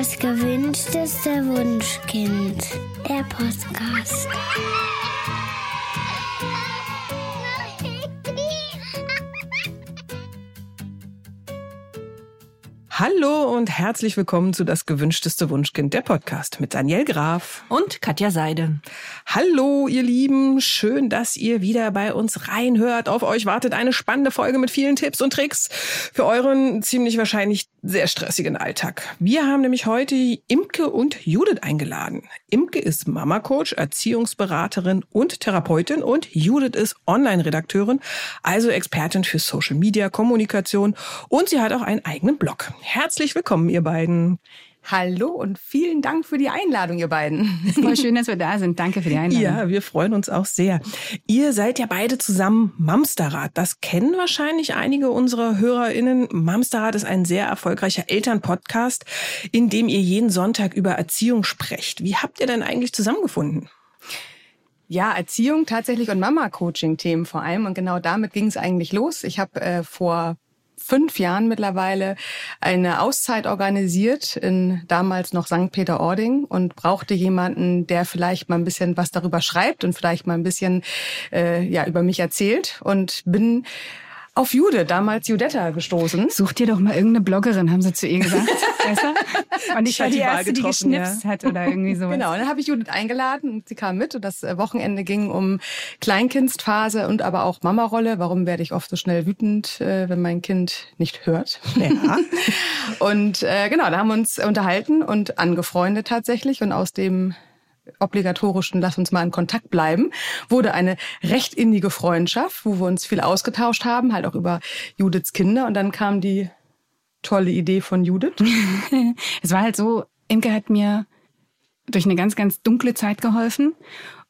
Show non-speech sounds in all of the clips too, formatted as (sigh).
Das gewünschteste Wunschkind. Der Podcast. Hallo und herzlich willkommen zu Das gewünschteste Wunschkind, der Podcast mit Daniel Graf und Katja Seide. Hallo, ihr Lieben. Schön, dass ihr wieder bei uns reinhört. Auf euch wartet eine spannende Folge mit vielen Tipps und Tricks für euren ziemlich wahrscheinlich sehr stressigen Alltag. Wir haben nämlich heute Imke und Judith eingeladen. Imke ist Mama-Coach, Erziehungsberaterin und Therapeutin und Judith ist Online-Redakteurin, also Expertin für Social Media, Kommunikation und sie hat auch einen eigenen Blog. Herzlich willkommen, ihr beiden. Hallo und vielen Dank für die Einladung, ihr beiden. Voll schön, dass wir da sind. Danke für die (laughs) Einladung. Ja, wir freuen uns auch sehr. Ihr seid ja beide zusammen Mamsterrad. Das kennen wahrscheinlich einige unserer HörerInnen. Mamsterrad ist ein sehr erfolgreicher Elternpodcast, in dem ihr jeden Sonntag über Erziehung sprecht. Wie habt ihr denn eigentlich zusammengefunden? Ja, Erziehung tatsächlich und Mama-Coaching-Themen vor allem. Und genau damit ging es eigentlich los. Ich habe äh, vor fünf Jahren mittlerweile eine Auszeit organisiert in damals noch St. Peter-Ording und brauchte jemanden, der vielleicht mal ein bisschen was darüber schreibt und vielleicht mal ein bisschen äh, ja über mich erzählt und bin auf Jude, damals Judetta, gestoßen. Such dir doch mal irgendeine Bloggerin, haben sie zu ihr gesagt. (laughs) weißt du? Und ich war die, die Erste, die geschnipst ja. hat oder irgendwie so. Genau, und dann habe ich Judith eingeladen und sie kam mit und das äh, Wochenende ging um Kleinkindsphase und aber auch Mama-Rolle. Warum werde ich oft so schnell wütend, äh, wenn mein Kind nicht hört? Ja. (laughs) und äh, genau, da haben wir uns unterhalten und angefreundet tatsächlich und aus dem obligatorischen Lass uns mal in Kontakt bleiben, wurde eine recht innige Freundschaft, wo wir uns viel ausgetauscht haben, halt auch über Judiths Kinder. Und dann kam die tolle Idee von Judith. (laughs) es war halt so, Imke hat mir durch eine ganz, ganz dunkle Zeit geholfen.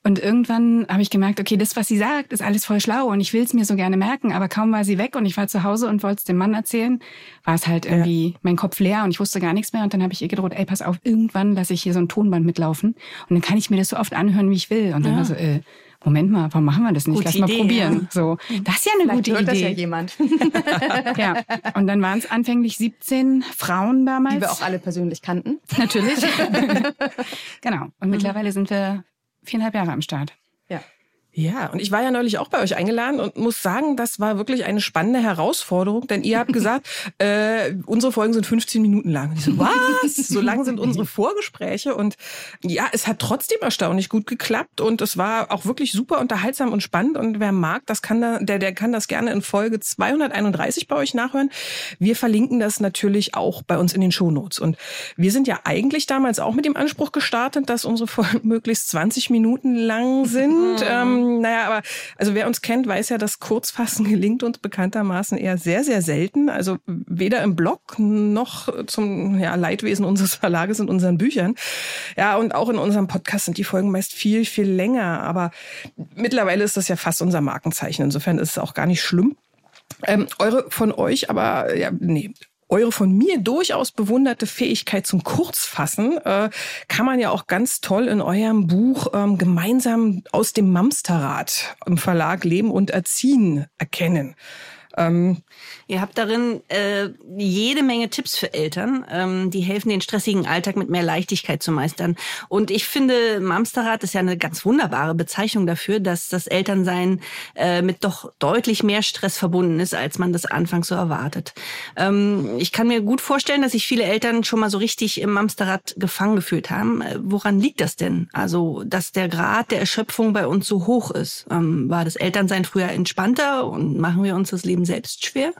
Und irgendwann habe ich gemerkt, okay, das, was sie sagt, ist alles voll schlau und ich will es mir so gerne merken. Aber kaum war sie weg und ich war zu Hause und wollte es dem Mann erzählen, war es halt irgendwie ja. mein Kopf leer und ich wusste gar nichts mehr. Und dann habe ich ihr gedroht, ey, pass auf, irgendwann lasse ich hier so ein Tonband mitlaufen und dann kann ich mir das so oft anhören, wie ich will. Und dann ja. war so, äh, Moment mal, warum machen wir das nicht? Gute Lass mal Idee, probieren. Ja. So, das ist ja eine Vielleicht gute hört Idee. das ja jemand. (laughs) ja. Und dann waren es anfänglich 17 Frauen damals. Die wir auch alle persönlich kannten. Natürlich. (laughs) genau. Und mhm. mittlerweile sind wir viereinhalb Jahre am Start. Ja. Und ich war ja neulich auch bei euch eingeladen und muss sagen, das war wirklich eine spannende Herausforderung, denn ihr habt gesagt, (laughs) äh, unsere Folgen sind 15 Minuten lang. Ich so, was? (laughs) So lang sind unsere Vorgespräche und ja, es hat trotzdem erstaunlich gut geklappt und es war auch wirklich super unterhaltsam und spannend und wer mag, das kann da, der, der kann das gerne in Folge 231 bei euch nachhören. Wir verlinken das natürlich auch bei uns in den Shownotes und wir sind ja eigentlich damals auch mit dem Anspruch gestartet, dass unsere Folgen (laughs) möglichst 20 Minuten lang sind. ähm, naja, aber also wer uns kennt, weiß ja, dass Kurzfassen (laughs) gelingt uns bekanntermaßen eher sehr, sehr selten. Also weder im Blog noch zum ja, Leidwesen unseres (laughs) Verlages in unseren Büchern. Ja, und auch in unserem Podcast sind die Folgen meist viel, viel länger. Aber mittlerweile ist das ja fast unser Markenzeichen. Insofern ist es auch gar nicht schlimm. Ähm, eure von euch, aber ja, nee, eure von mir durchaus bewunderte Fähigkeit zum Kurzfassen äh, kann man ja auch ganz toll in eurem Buch ähm, gemeinsam aus dem Mamsterrad im Verlag Leben und Erziehen erkennen. Ähm, Ihr habt darin äh, jede Menge Tipps für Eltern, ähm, die helfen, den stressigen Alltag mit mehr Leichtigkeit zu meistern. Und ich finde, Mamsterrad ist ja eine ganz wunderbare Bezeichnung dafür, dass das Elternsein äh, mit doch deutlich mehr Stress verbunden ist, als man das anfangs so erwartet. Ähm, ich kann mir gut vorstellen, dass sich viele Eltern schon mal so richtig im Mamsterrad gefangen gefühlt haben. Äh, woran liegt das denn? Also, dass der Grad der Erschöpfung bei uns so hoch ist. Ähm, war das Elternsein früher entspannter und machen wir uns das Leben selbst schwer?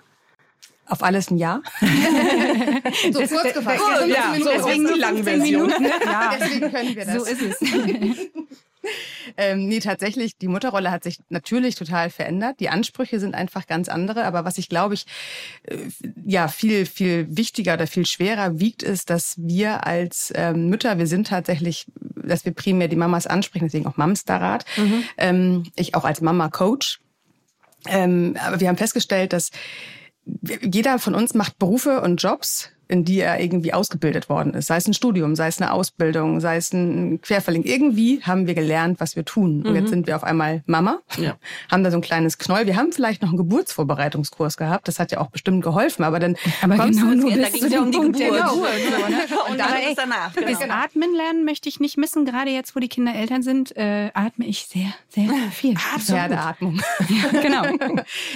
Auf alles ein Jahr. (laughs) so das, kurz gefasst. Oh, ja, so, deswegen die lange Version. Minuten, ne? ja. (laughs) Deswegen können wir das. So ist es. (laughs) ähm, nee, tatsächlich, die Mutterrolle hat sich natürlich total verändert. Die Ansprüche sind einfach ganz andere. Aber was ich glaube ich, äh, ja, viel, viel wichtiger oder viel schwerer wiegt, ist, dass wir als ähm, Mütter, wir sind tatsächlich, dass wir primär die Mamas ansprechen, deswegen auch Mamsterrat. Mhm. Ähm, ich auch als Mama-Coach. Ähm, aber wir haben festgestellt, dass jeder von uns macht Berufe und Jobs in die er irgendwie ausgebildet worden ist. Sei es ein Studium, sei es eine Ausbildung, sei es ein Querverlink. Irgendwie haben wir gelernt, was wir tun. Und jetzt mhm. sind wir auf einmal Mama, ja. (laughs) haben da so ein kleines Knoll. Wir haben vielleicht noch einen Geburtsvorbereitungskurs gehabt. Das hat ja auch bestimmt geholfen. Aber dann (laughs) aber kommst genau, du da ging es ja um die Geburt. Geburt. Genau. Ne? (laughs) Und dann ist danach. Genau. Das Atmen lernen möchte ich nicht missen. Gerade jetzt, wo die Kinder Eltern sind, äh, atme ich sehr, sehr viel. Pferdeatmung. ja, genau.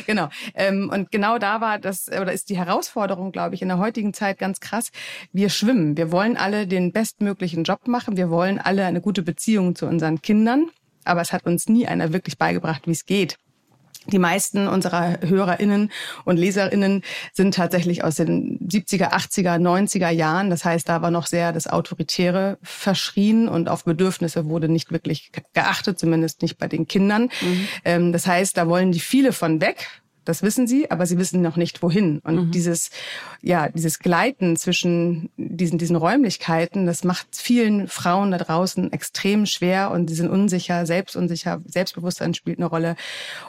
genau. Ähm, und genau da war das, oder ist die Herausforderung, glaube ich, in der heutigen Zeit ganz krass. Wir schwimmen. Wir wollen alle den bestmöglichen Job machen. Wir wollen alle eine gute Beziehung zu unseren Kindern. Aber es hat uns nie einer wirklich beigebracht, wie es geht. Die meisten unserer HörerInnen und LeserInnen sind tatsächlich aus den 70er, 80er, 90er Jahren. Das heißt, da war noch sehr das Autoritäre verschrien und auf Bedürfnisse wurde nicht wirklich geachtet, zumindest nicht bei den Kindern. Mhm. Ähm, das heißt, da wollen die viele von weg das wissen sie, aber sie wissen noch nicht wohin. Und mhm. dieses, ja, dieses Gleiten zwischen diesen, diesen Räumlichkeiten, das macht vielen Frauen da draußen extrem schwer und sie sind unsicher, selbstunsicher, Selbstbewusstsein spielt eine Rolle.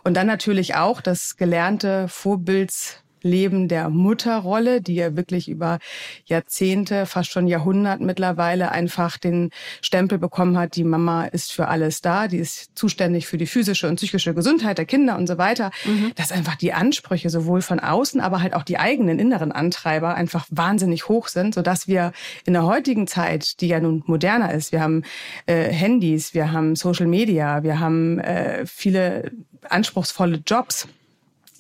Und dann natürlich auch das gelernte Vorbilds Leben der Mutterrolle, die ja wirklich über Jahrzehnte, fast schon Jahrhundert mittlerweile einfach den Stempel bekommen hat, die Mama ist für alles da, die ist zuständig für die physische und psychische Gesundheit der Kinder und so weiter, mhm. dass einfach die Ansprüche sowohl von außen, aber halt auch die eigenen inneren Antreiber einfach wahnsinnig hoch sind, sodass wir in der heutigen Zeit, die ja nun moderner ist, wir haben äh, Handys, wir haben Social Media, wir haben äh, viele anspruchsvolle Jobs,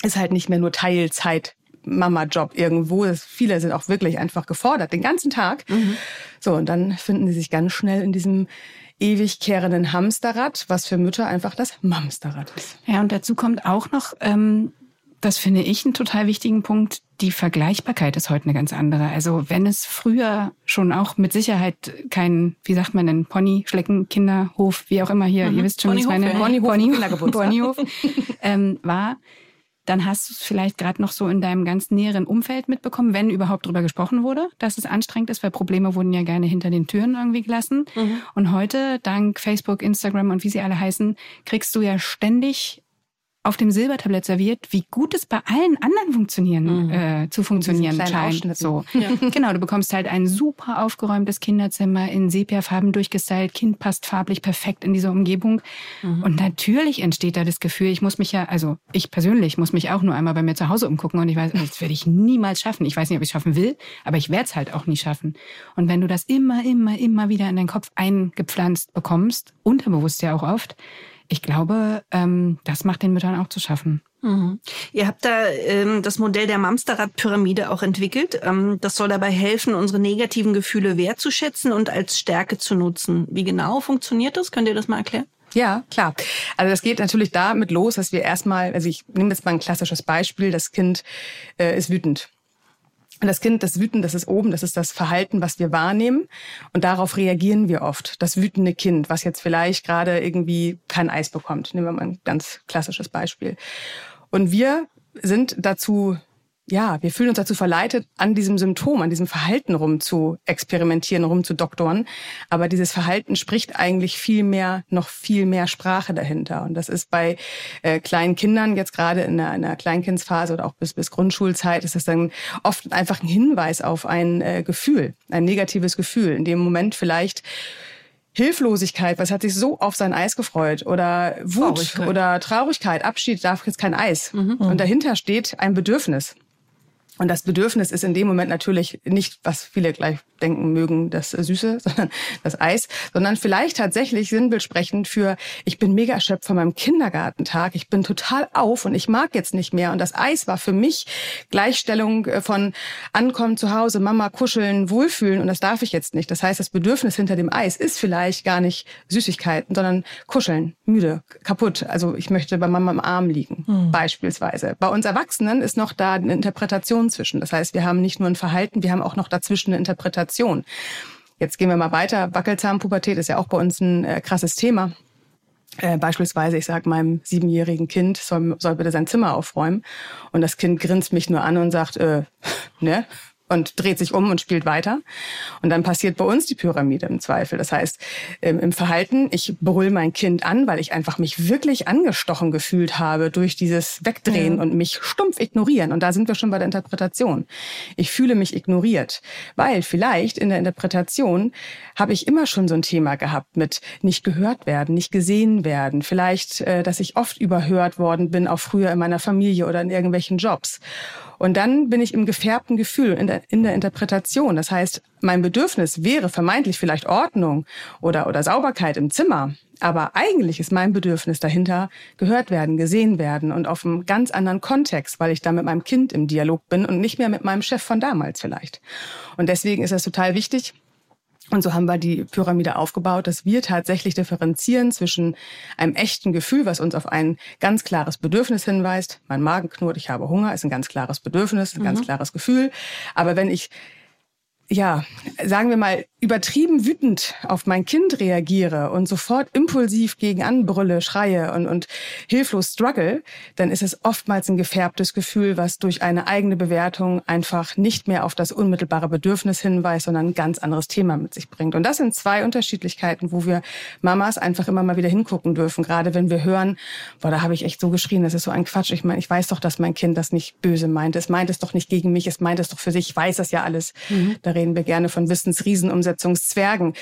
ist halt nicht mehr nur Teilzeit Mama-Job irgendwo. Viele sind auch wirklich einfach gefordert, den ganzen Tag. Mhm. So, und dann finden sie sich ganz schnell in diesem ewig kehrenden Hamsterrad, was für Mütter einfach das Mamsterrad ist. Ja, und dazu kommt auch noch, ähm, das finde ich einen total wichtigen Punkt, die Vergleichbarkeit ist heute eine ganz andere. Also wenn es früher schon auch mit Sicherheit kein, wie sagt man denn, Pony, Schlecken, Kinderhof, wie auch immer hier, mhm. ihr wisst schon, Ponyhof, was meine Ponyhof, Ponyhof, (laughs) Ponyhof ähm, war, dann hast du es vielleicht gerade noch so in deinem ganz näheren Umfeld mitbekommen, wenn überhaupt drüber gesprochen wurde, dass es anstrengend ist, weil Probleme wurden ja gerne hinter den Türen irgendwie gelassen. Mhm. Und heute, dank Facebook, Instagram und wie sie alle heißen, kriegst du ja ständig auf dem Silbertablett serviert, wie gut es bei allen anderen funktionieren, mhm. äh, zu funktionieren scheint. So. Ja. Genau, du bekommst halt ein super aufgeräumtes Kinderzimmer in Sepiafarben durchgestylt. Kind passt farblich perfekt in diese Umgebung. Mhm. Und natürlich entsteht da das Gefühl, ich muss mich ja, also ich persönlich muss mich auch nur einmal bei mir zu Hause umgucken und ich weiß, das werde ich niemals schaffen. Ich weiß nicht, ob ich es schaffen will, aber ich werde es halt auch nie schaffen. Und wenn du das immer, immer, immer wieder in deinen Kopf eingepflanzt bekommst, unterbewusst ja auch oft, ich glaube, ähm, das macht den Müttern auch zu schaffen. Mhm. Ihr habt da ähm, das Modell der Mamsterrad-Pyramide auch entwickelt. Ähm, das soll dabei helfen, unsere negativen Gefühle wertzuschätzen und als Stärke zu nutzen. Wie genau funktioniert das? Könnt ihr das mal erklären? Ja, klar. Also das geht natürlich damit los, dass wir erstmal, also ich nehme jetzt mal ein klassisches Beispiel, das Kind äh, ist wütend. Das Kind, das Wüten, das ist oben, das ist das Verhalten, was wir wahrnehmen. Und darauf reagieren wir oft. Das wütende Kind, was jetzt vielleicht gerade irgendwie kein Eis bekommt. Nehmen wir mal ein ganz klassisches Beispiel. Und wir sind dazu ja, wir fühlen uns dazu verleitet, an diesem Symptom, an diesem Verhalten rum zu experimentieren, rum zu doktoren. Aber dieses Verhalten spricht eigentlich viel mehr, noch viel mehr Sprache dahinter. Und das ist bei äh, kleinen Kindern, jetzt gerade in einer, in einer Kleinkindsphase oder auch bis, bis Grundschulzeit, ist es dann oft einfach ein Hinweis auf ein äh, Gefühl, ein negatives Gefühl. In dem Moment vielleicht Hilflosigkeit, was hat sich so auf sein Eis gefreut oder Wut Traurigkeit. oder Traurigkeit, Abschied, darf jetzt kein Eis. Mhm. Und dahinter steht ein Bedürfnis. Und das Bedürfnis ist in dem Moment natürlich nicht, was viele gleich denken mögen, das Süße, (laughs) sondern das Eis, sondern vielleicht tatsächlich sinnbildsprechend für, ich bin mega erschöpft von meinem Kindergartentag, ich bin total auf und ich mag jetzt nicht mehr. Und das Eis war für mich Gleichstellung äh, von Ankommen zu Hause, Mama kuscheln, wohlfühlen und das darf ich jetzt nicht. Das heißt, das Bedürfnis hinter dem Eis ist vielleicht gar nicht Süßigkeiten, sondern kuscheln, müde, kaputt. Also ich möchte bei Mama im Arm liegen, hm. beispielsweise. Bei uns Erwachsenen ist noch da eine Interpretation zwischen. Das heißt, wir haben nicht nur ein Verhalten, wir haben auch noch dazwischen eine Interpretation. Jetzt gehen wir mal weiter. Wackelzahnpubertät ist ja auch bei uns ein äh, krasses Thema. Äh, beispielsweise, ich sage meinem siebenjährigen Kind, soll, soll bitte sein Zimmer aufräumen. Und das Kind grinst mich nur an und sagt, äh, (laughs) ne, und dreht sich um und spielt weiter. Und dann passiert bei uns die Pyramide im Zweifel. Das heißt, im Verhalten, ich brüll mein Kind an, weil ich einfach mich wirklich angestochen gefühlt habe durch dieses Wegdrehen ja. und mich stumpf ignorieren. Und da sind wir schon bei der Interpretation. Ich fühle mich ignoriert, weil vielleicht in der Interpretation habe ich immer schon so ein Thema gehabt mit nicht gehört werden, nicht gesehen werden. Vielleicht, äh, dass ich oft überhört worden bin, auch früher in meiner Familie oder in irgendwelchen Jobs. Und dann bin ich im gefärbten Gefühl, in der, in der Interpretation. Das heißt, mein Bedürfnis wäre vermeintlich vielleicht Ordnung oder, oder Sauberkeit im Zimmer. Aber eigentlich ist mein Bedürfnis dahinter gehört werden, gesehen werden und auf einem ganz anderen Kontext, weil ich da mit meinem Kind im Dialog bin und nicht mehr mit meinem Chef von damals vielleicht. Und deswegen ist es total wichtig, und so haben wir die Pyramide aufgebaut, dass wir tatsächlich differenzieren zwischen einem echten Gefühl, was uns auf ein ganz klares Bedürfnis hinweist. Mein Magen knurrt, ich habe Hunger, ist ein ganz klares Bedürfnis, ein mhm. ganz klares Gefühl. Aber wenn ich ja, sagen wir mal, übertrieben wütend auf mein Kind reagiere und sofort impulsiv gegen anbrülle, schreie und, und hilflos struggle, dann ist es oftmals ein gefärbtes Gefühl, was durch eine eigene Bewertung einfach nicht mehr auf das unmittelbare Bedürfnis hinweist, sondern ein ganz anderes Thema mit sich bringt. Und das sind zwei Unterschiedlichkeiten, wo wir Mamas einfach immer mal wieder hingucken dürfen, gerade wenn wir hören, boah, da habe ich echt so geschrien, das ist so ein Quatsch. Ich meine, ich weiß doch, dass mein Kind das nicht böse meint. Es meint es doch nicht gegen mich, es meint es doch für sich. Ich weiß das ja alles. Mhm reden wir gerne von Wissensriesenumsetzungszwergen.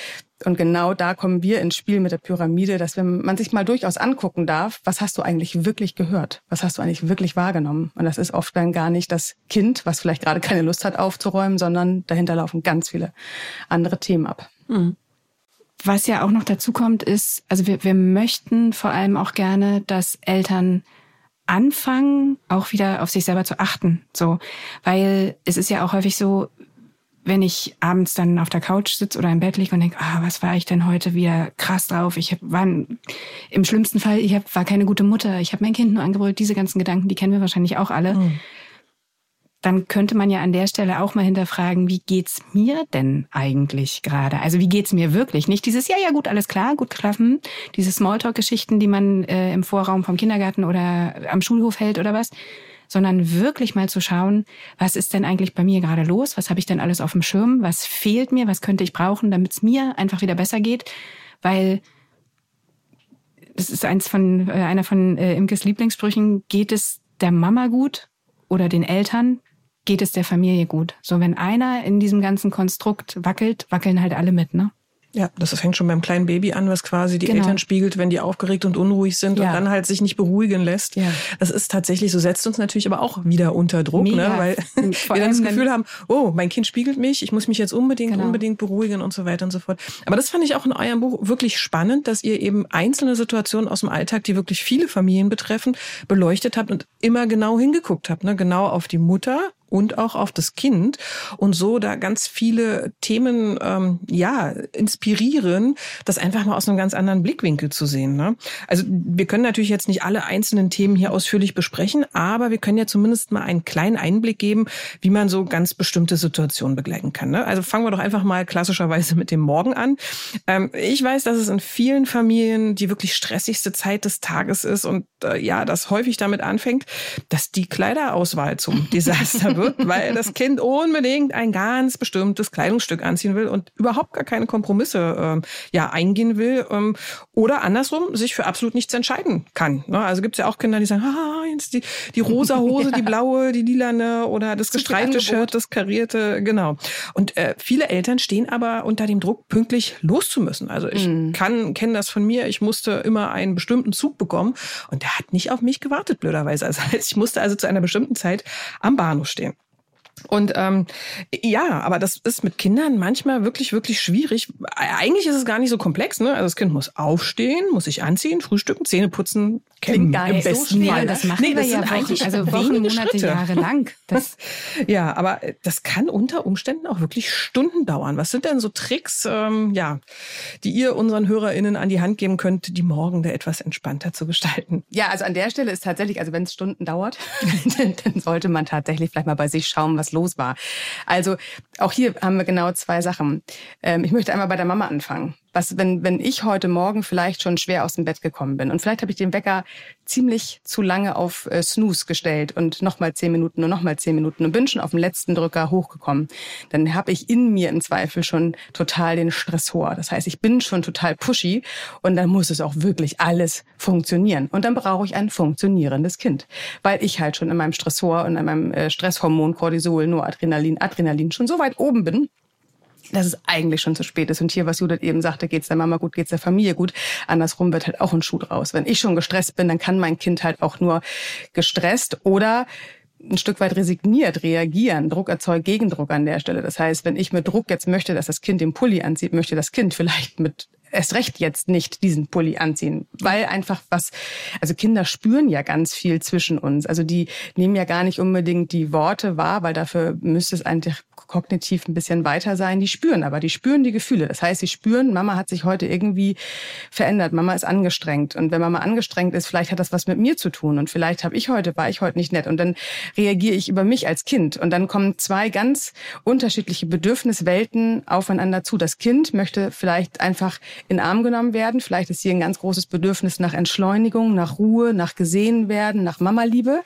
Und genau da kommen wir ins Spiel mit der Pyramide, dass man sich mal durchaus angucken darf, was hast du eigentlich wirklich gehört? Was hast du eigentlich wirklich wahrgenommen? Und das ist oft dann gar nicht das Kind, was vielleicht gerade keine Lust hat aufzuräumen, sondern dahinter laufen ganz viele andere Themen ab. Mhm. Was ja auch noch dazu kommt, ist, also wir, wir möchten vor allem auch gerne, dass Eltern anfangen, auch wieder auf sich selber zu achten. So, weil es ist ja auch häufig so, wenn ich abends dann auf der Couch sitze oder im Bett liege und denke, ah, was war ich denn heute wieder krass drauf? Ich hab, war im schlimmsten Fall, ich hab, war keine gute Mutter, ich habe mein Kind nur angebrüllt, diese ganzen Gedanken, die kennen wir wahrscheinlich auch alle. Mhm. Dann könnte man ja an der Stelle auch mal hinterfragen, wie geht's mir denn eigentlich gerade? Also wie geht's mir wirklich? Nicht dieses, ja, ja, gut, alles klar, gut geschlafen, diese Smalltalk-Geschichten, die man äh, im Vorraum vom Kindergarten oder am Schulhof hält oder was, sondern wirklich mal zu schauen, was ist denn eigentlich bei mir gerade los? Was habe ich denn alles auf dem Schirm? Was fehlt mir? Was könnte ich brauchen, damit es mir einfach wieder besser geht? Weil das ist eins von äh, einer von äh, Imkes Lieblingssprüchen, geht es der Mama gut oder den Eltern, geht es der Familie gut. So wenn einer in diesem ganzen Konstrukt wackelt, wackeln halt alle mit, ne? Ja, das fängt schon beim kleinen Baby an, was quasi die genau. Eltern spiegelt, wenn die aufgeregt und unruhig sind ja. und dann halt sich nicht beruhigen lässt. Ja. Das ist tatsächlich so, setzt uns natürlich aber auch wieder unter Druck, ne? weil (laughs) (laughs) wir dann das Gefühl haben, oh, mein Kind spiegelt mich, ich muss mich jetzt unbedingt, genau. unbedingt beruhigen und so weiter und so fort. Aber das fand ich auch in eurem Buch wirklich spannend, dass ihr eben einzelne Situationen aus dem Alltag, die wirklich viele Familien betreffen, beleuchtet habt und immer genau hingeguckt habt, ne? genau auf die Mutter und auch auf das Kind und so da ganz viele Themen ähm, ja inspirieren, das einfach mal aus einem ganz anderen Blickwinkel zu sehen. Ne? Also wir können natürlich jetzt nicht alle einzelnen Themen hier ausführlich besprechen, aber wir können ja zumindest mal einen kleinen Einblick geben, wie man so ganz bestimmte Situationen begleiten kann. Ne? Also fangen wir doch einfach mal klassischerweise mit dem Morgen an. Ähm, ich weiß, dass es in vielen Familien die wirklich stressigste Zeit des Tages ist und äh, ja, das häufig damit anfängt, dass die Kleiderauswahl zum (laughs) Desaster wird wird, weil das Kind unbedingt ein ganz bestimmtes Kleidungsstück anziehen will und überhaupt gar keine Kompromisse ähm, ja eingehen will ähm, oder andersrum sich für absolut nichts entscheiden kann. Ne? Also gibt es ja auch Kinder, die sagen, ah, jetzt die, die rosa Hose, (laughs) ja. die blaue, die lilane oder das gestreifte Shirt, das karierte, genau. Und äh, viele Eltern stehen aber unter dem Druck, pünktlich loszumüssen. Also ich mhm. kann, kenne das von mir, ich musste immer einen bestimmten Zug bekommen und der hat nicht auf mich gewartet, blöderweise. Also (laughs) ich musste also zu einer bestimmten Zeit am Bahnhof stehen. Und ähm, ja, aber das ist mit Kindern manchmal wirklich, wirklich schwierig. Eigentlich ist es gar nicht so komplex. Ne? Also das Kind muss aufstehen, muss sich anziehen, frühstücken, Zähne putzen, Klingt gar nicht so schwer. Das machen nee, das wir ja eigentlich also Wochen, Monate, Schritte. Jahre lang. Das (laughs) ja, aber das kann unter Umständen auch wirklich Stunden dauern. Was sind denn so Tricks, ähm, ja, die ihr unseren HörerInnen an die Hand geben könnt, die Morgen da etwas entspannter zu gestalten? Ja, also an der Stelle ist tatsächlich, also wenn es Stunden dauert, (laughs) dann, dann sollte man tatsächlich vielleicht mal bei sich schauen, was los war. Also auch hier haben wir genau zwei Sachen. Ähm, ich möchte einmal bei der Mama anfangen Was, wenn, wenn ich heute Morgen vielleicht schon schwer aus dem Bett gekommen bin und vielleicht habe ich den Wecker ziemlich zu lange auf äh, Snooze gestellt und nochmal zehn Minuten und nochmal zehn Minuten und bin schon auf dem letzten Drücker hochgekommen, dann habe ich in mir im Zweifel schon total den Stressor. Das heißt, ich bin schon total pushy und dann muss es auch wirklich alles funktionieren. Und dann brauche ich ein funktionierendes Kind, weil ich halt schon in meinem Stressor und in meinem äh, Stresshormon Cortisol, Noradrenalin, Adrenalin schon so weit oben bin, dass es eigentlich schon zu spät ist. Und hier, was Judith eben sagte, geht's der Mama gut, geht's der Familie gut. Andersrum wird halt auch ein Schuh draus. Wenn ich schon gestresst bin, dann kann mein Kind halt auch nur gestresst oder ein Stück weit resigniert reagieren. Druck erzeugt Gegendruck an der Stelle. Das heißt, wenn ich mit Druck jetzt möchte, dass das Kind den Pulli anzieht, möchte das Kind vielleicht mit erst recht jetzt nicht diesen Pulli anziehen, weil einfach was, also Kinder spüren ja ganz viel zwischen uns. Also die nehmen ja gar nicht unbedingt die Worte wahr, weil dafür müsste es eigentlich kognitiv ein bisschen weiter sein. Die spüren aber, die spüren die Gefühle. Das heißt, sie spüren, Mama hat sich heute irgendwie verändert, Mama ist angestrengt. Und wenn Mama angestrengt ist, vielleicht hat das was mit mir zu tun. Und vielleicht habe ich heute, war ich heute nicht nett. Und dann reagiere ich über mich als Kind. Und dann kommen zwei ganz unterschiedliche Bedürfniswelten aufeinander zu. Das Kind möchte vielleicht einfach in Arm genommen werden. Vielleicht ist hier ein ganz großes Bedürfnis nach Entschleunigung, nach Ruhe, nach gesehen werden, nach Mama-Liebe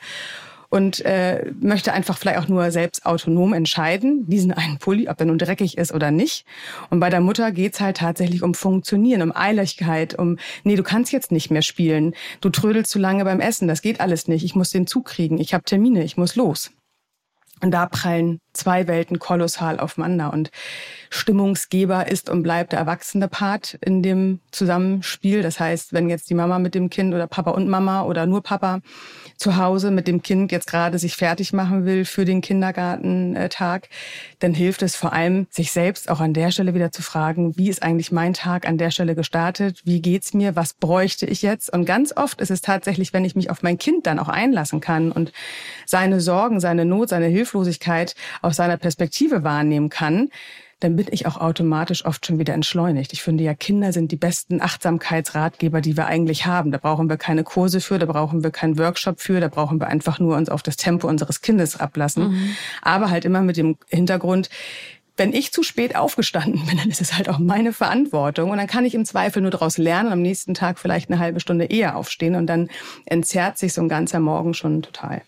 und äh, möchte einfach vielleicht auch nur selbst autonom entscheiden, diesen einen Pulli, ob er nun dreckig ist oder nicht. Und bei der Mutter geht's halt tatsächlich um Funktionieren, um Eiligkeit, um, nee, du kannst jetzt nicht mehr spielen, du trödelst zu lange beim Essen, das geht alles nicht, ich muss den Zug kriegen, ich habe Termine, ich muss los. Und da prallen zwei Welten kolossal aufeinander. Und Stimmungsgeber ist und bleibt der erwachsene Part in dem Zusammenspiel. Das heißt, wenn jetzt die Mama mit dem Kind oder Papa und Mama oder nur Papa zu Hause mit dem Kind jetzt gerade sich fertig machen will für den Kindergartentag, dann hilft es vor allem, sich selbst auch an der Stelle wieder zu fragen, wie ist eigentlich mein Tag an der Stelle gestartet? Wie geht's mir? Was bräuchte ich jetzt? Und ganz oft ist es tatsächlich, wenn ich mich auf mein Kind dann auch einlassen kann und seine Sorgen, seine Not, seine Hilflosigkeit aus seiner Perspektive wahrnehmen kann, dann bin ich auch automatisch oft schon wieder entschleunigt. Ich finde ja, Kinder sind die besten Achtsamkeitsratgeber, die wir eigentlich haben. Da brauchen wir keine Kurse für, da brauchen wir keinen Workshop für, da brauchen wir einfach nur uns auf das Tempo unseres Kindes ablassen. Mhm. Aber halt immer mit dem Hintergrund, wenn ich zu spät aufgestanden bin, (laughs) dann ist es halt auch meine Verantwortung. Und dann kann ich im Zweifel nur daraus lernen, am nächsten Tag vielleicht eine halbe Stunde eher aufstehen. Und dann entzerrt sich so ein ganzer Morgen schon total.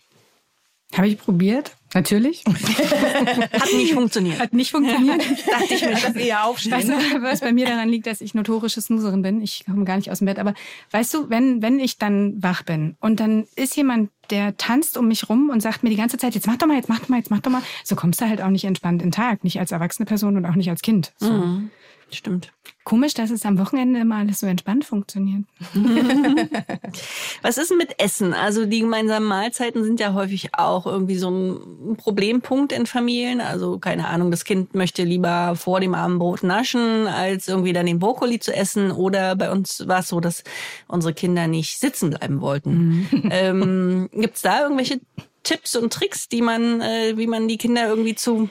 Habe ich probiert. Natürlich. (laughs) Hat nicht funktioniert. Hat nicht funktioniert. (laughs) Dachte ich mir, das eher aufstehen. Weißt du, was bei mir daran liegt, dass ich notorische Snoozerin bin. Ich komme gar nicht aus dem Bett. Aber weißt du, wenn, wenn ich dann wach bin und dann ist jemand, der tanzt um mich rum und sagt mir die ganze Zeit, jetzt mach doch mal, jetzt mach doch mal, jetzt mach doch mal. So kommst du halt auch nicht entspannt in den Tag. Nicht als erwachsene Person und auch nicht als Kind. So. Mhm. Stimmt. Komisch, dass es am Wochenende immer alles so entspannt funktioniert. (laughs) Was ist denn mit Essen? Also die gemeinsamen Mahlzeiten sind ja häufig auch irgendwie so ein Problempunkt in Familien. Also keine Ahnung, das Kind möchte lieber vor dem Abendbrot naschen, als irgendwie dann den Brokkoli zu essen. Oder bei uns war es so, dass unsere Kinder nicht sitzen bleiben wollten. Mhm. Ähm, Gibt es da irgendwelche Tipps und Tricks, die man, äh, wie man die Kinder irgendwie zu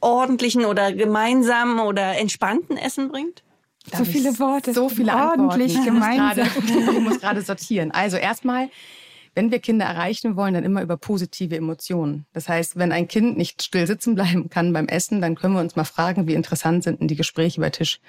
ordentlichen oder gemeinsamen oder entspannten Essen bringt? so viele Worte. So viele Ordentlich, (laughs) gemeinsam. (laughs) Ich muss gerade sortieren. Also erstmal wenn wir Kinder erreichen wollen, dann immer über positive Emotionen. Das heißt, wenn ein Kind nicht still sitzen bleiben kann beim Essen, dann können wir uns mal fragen, wie interessant sind denn die Gespräche über Tisch.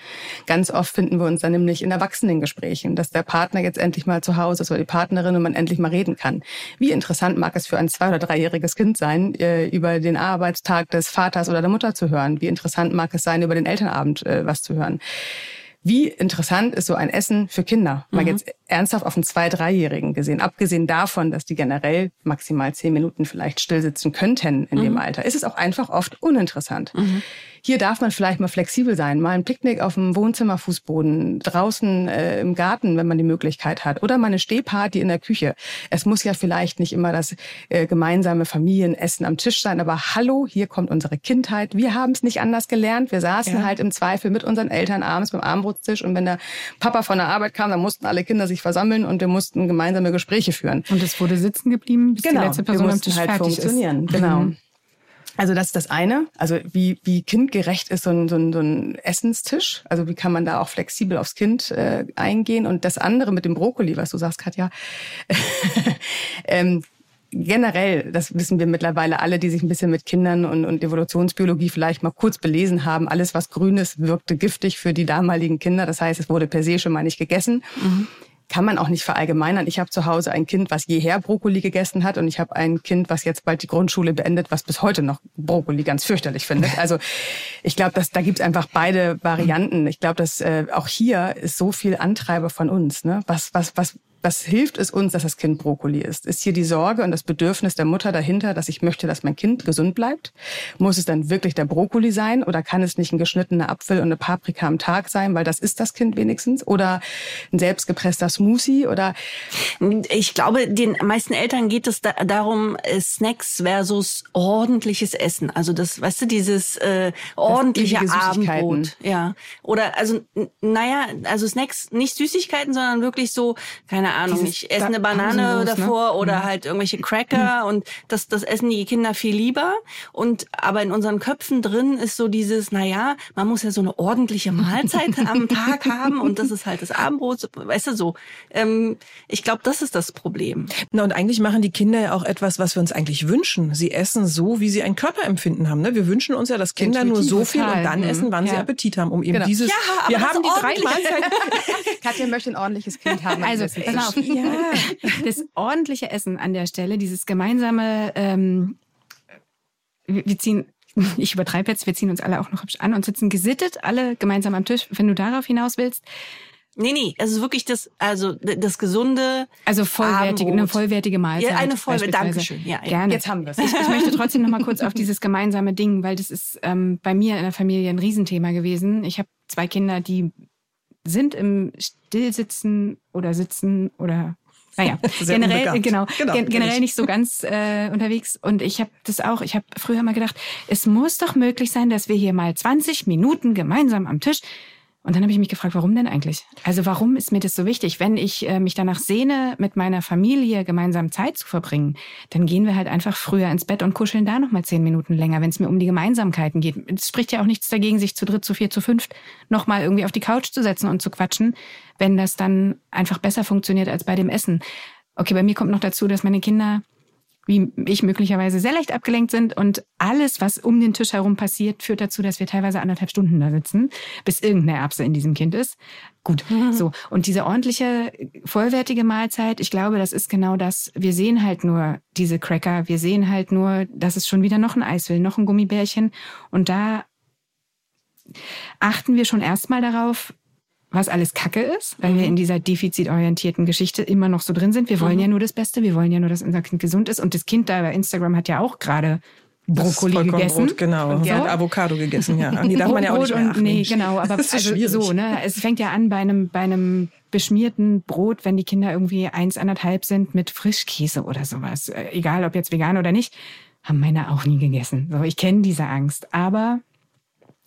Ganz oft finden wir uns dann nämlich in Erwachsenengesprächen, dass der Partner jetzt endlich mal zu Hause ist oder die Partnerin und man endlich mal reden kann. Wie interessant mag es für ein zwei- oder dreijähriges Kind sein, äh, über den Arbeitstag des Vaters oder der Mutter zu hören? Wie interessant mag es sein, über den Elternabend äh, was zu hören? Wie interessant ist so ein Essen für Kinder? Mal mhm. jetzt ernsthaft auf einen zwei-, dreijährigen gesehen. Abgesehen davon, dass die generell maximal zehn Minuten vielleicht stillsitzen könnten in mhm. dem Alter, ist es auch einfach oft uninteressant. Mhm. Hier darf man vielleicht mal flexibel sein, mal ein Picknick auf dem Wohnzimmerfußboden, draußen äh, im Garten, wenn man die Möglichkeit hat, oder mal eine Stehparty in der Küche. Es muss ja vielleicht nicht immer das äh, gemeinsame Familienessen am Tisch sein, aber hallo, hier kommt unsere Kindheit. Wir haben es nicht anders gelernt. Wir saßen ja. halt im Zweifel mit unseren Eltern abends beim Abendbrotstisch und wenn der Papa von der Arbeit kam, dann mussten alle Kinder sich versammeln und wir mussten gemeinsame Gespräche führen. Und es wurde sitzen geblieben, bis genau. die letzte Person am Tisch halt fertig funktionieren. ist. Genau. Mhm. Also das ist das eine. Also wie, wie kindgerecht ist so ein, so, ein, so ein Essenstisch? Also wie kann man da auch flexibel aufs Kind äh, eingehen? Und das andere mit dem Brokkoli, was du sagst, Katja, (laughs) ähm, generell, das wissen wir mittlerweile alle, die sich ein bisschen mit Kindern und, und Evolutionsbiologie vielleicht mal kurz belesen haben, alles, was grün ist, wirkte giftig für die damaligen Kinder. Das heißt, es wurde per se schon mal nicht gegessen. Mhm kann man auch nicht verallgemeinern. Ich habe zu Hause ein Kind, was jeher Brokkoli gegessen hat und ich habe ein Kind, was jetzt bald die Grundschule beendet, was bis heute noch Brokkoli ganz fürchterlich findet. Also ich glaube, dass da gibt's einfach beide Varianten. Ich glaube, dass äh, auch hier ist so viel Antreiber von uns. Ne? Was, was, was was hilft es uns, dass das Kind Brokkoli ist? Ist hier die Sorge und das Bedürfnis der Mutter dahinter, dass ich möchte, dass mein Kind gesund bleibt? Muss es dann wirklich der Brokkoli sein oder kann es nicht ein geschnittener Apfel und eine Paprika am Tag sein, weil das ist das Kind wenigstens? Oder ein selbstgepresster Smoothie? Oder ich glaube, den meisten Eltern geht es da darum, äh, Snacks versus ordentliches Essen. Also das, weißt du, dieses äh, ordentliche Abendbrot. Ja. Oder also, naja, also Snacks, nicht Süßigkeiten, sondern wirklich so, keine keine Ahnung, Dieses ich esse eine Banane ne? davor ne? oder mhm. halt irgendwelche Cracker mhm. und das, das essen die Kinder viel lieber. Und aber in unseren Köpfen drin ist so dieses, na ja, man muss ja so eine ordentliche Mahlzeit (laughs) am Tag haben und das ist halt das Abendbrot, weißt du so. Ähm, ich glaube, das ist das Problem. Na und eigentlich machen die Kinder ja auch etwas, was wir uns eigentlich wünschen. Sie essen so, wie sie ein Körperempfinden haben. Ne? Wir wünschen uns ja, dass Kinder nur so viel und dann essen, wann ja. sie Appetit haben, um eben genau. dieses. Ja, wir haben die drei Mahlzeiten. (laughs) Katja möchte ein ordentliches Kind haben. Also, pass auf. (laughs) Ja. Das ordentliche Essen an der Stelle, dieses gemeinsame, ähm, wir ziehen, (laughs) ich übertreibe jetzt, wir ziehen uns alle auch noch hübsch an und sitzen gesittet, alle gemeinsam am Tisch, wenn du darauf hinaus willst. Nee, nee, es ist wirklich das, also das gesunde. Also vollwertige, eine vollwertige Mahlzeit. Ja, eine vollwertige, Dankeschön. Ja, Gerne. Jetzt haben wir es. Ich, ich, möchte trotzdem noch mal kurz (laughs) auf dieses gemeinsame Ding, weil das ist ähm, bei mir in der Familie ein Riesenthema gewesen. Ich habe zwei Kinder, die sind im Stillsitzen oder Sitzen oder naja, (laughs) generell, genau, genau gen generell nicht so ganz äh, unterwegs. Und ich habe das auch, ich habe früher mal gedacht, es muss doch möglich sein, dass wir hier mal 20 Minuten gemeinsam am Tisch und dann habe ich mich gefragt, warum denn eigentlich? Also warum ist mir das so wichtig? Wenn ich äh, mich danach sehne, mit meiner Familie gemeinsam Zeit zu verbringen, dann gehen wir halt einfach früher ins Bett und kuscheln da noch mal zehn Minuten länger, wenn es mir um die Gemeinsamkeiten geht. Es spricht ja auch nichts dagegen, sich zu dritt, zu vier, zu fünft noch mal irgendwie auf die Couch zu setzen und zu quatschen, wenn das dann einfach besser funktioniert als bei dem Essen. Okay, bei mir kommt noch dazu, dass meine Kinder wie ich möglicherweise sehr leicht abgelenkt sind und alles, was um den Tisch herum passiert, führt dazu, dass wir teilweise anderthalb Stunden da sitzen, bis irgendeine Erbse in diesem Kind ist. Gut, mhm. so. Und diese ordentliche, vollwertige Mahlzeit, ich glaube, das ist genau das. Wir sehen halt nur diese Cracker, wir sehen halt nur, dass es schon wieder noch ein Eis will, noch ein Gummibärchen. Und da achten wir schon erstmal darauf, was alles Kacke ist, weil mhm. wir in dieser defizitorientierten Geschichte immer noch so drin sind. Wir wollen mhm. ja nur das Beste, wir wollen ja nur, dass unser Kind gesund ist. Und das Kind da bei Instagram hat ja auch gerade Brokkoli gegessen. Rot, genau. Und ja. Avocado gegessen, ja. Die darf (laughs) man ja auch nicht mehr. Und, nee, genau. Aber (laughs) also so, ne? Es fängt ja an bei einem, bei einem beschmierten Brot, wenn die Kinder irgendwie eins, anderthalb sind, mit Frischkäse oder sowas. Äh, egal, ob jetzt vegan oder nicht, haben meine auch nie gegessen. So, ich kenne diese Angst. Aber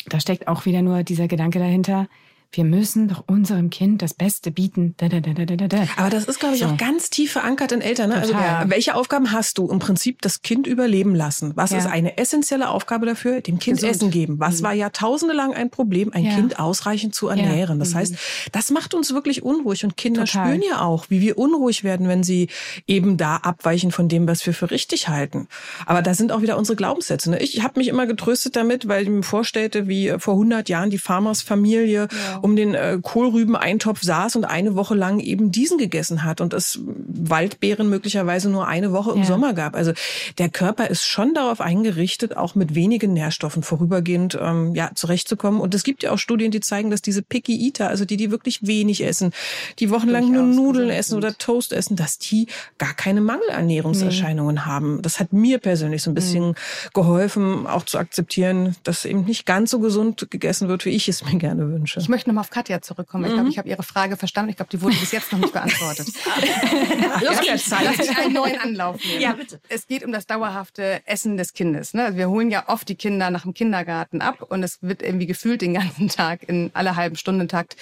da steckt auch wieder nur dieser Gedanke dahinter, wir müssen doch unserem Kind das Beste bieten. Da, da, da. Aber das ist, glaube ich, so. auch ganz tief verankert in Eltern. Ne? Also, welche Aufgaben hast du? Im Prinzip das Kind überleben lassen. Was ja. ist eine essentielle Aufgabe dafür? Dem Kind Gesund. Essen geben. Was mhm. war jahrtausende lang ein Problem, ein ja. Kind ausreichend zu ernähren? Das mhm. heißt, das macht uns wirklich unruhig. Und Kinder Total. spüren ja auch, wie wir unruhig werden, wenn sie eben da abweichen von dem, was wir für richtig halten. Aber da sind auch wieder unsere Glaubenssätze. Ne? Ich habe mich immer getröstet damit, weil ich mir vorstellte, wie vor 100 Jahren die Farmers-Familie ja um den äh, Kohlrüben-Eintopf saß und eine Woche lang eben diesen gegessen hat und es Waldbeeren möglicherweise nur eine Woche im ja. Sommer gab. Also der Körper ist schon darauf eingerichtet, auch mit wenigen Nährstoffen vorübergehend ähm, ja zurechtzukommen. Und es gibt ja auch Studien, die zeigen, dass diese Picky Eater, also die, die wirklich wenig essen, die wochenlang nur Nudeln essen oder Toast essen, dass die gar keine Mangelernährungserscheinungen nee. haben. Das hat mir persönlich so ein bisschen mhm. geholfen, auch zu akzeptieren, dass eben nicht ganz so gesund gegessen wird, wie ich es mir gerne wünsche. Ich möchte nochmal auf Katja zurückkommen. Mhm. Ich glaube, ich habe Ihre Frage verstanden. Ich glaube, die wurde bis jetzt noch nicht beantwortet. (laughs) Lass mich einen neuen Anlauf nehmen. Ja, bitte. Es geht um das dauerhafte Essen des Kindes. Ne? Wir holen ja oft die Kinder nach dem Kindergarten ab und es wird irgendwie gefühlt den ganzen Tag in alle halben Stunden Takt.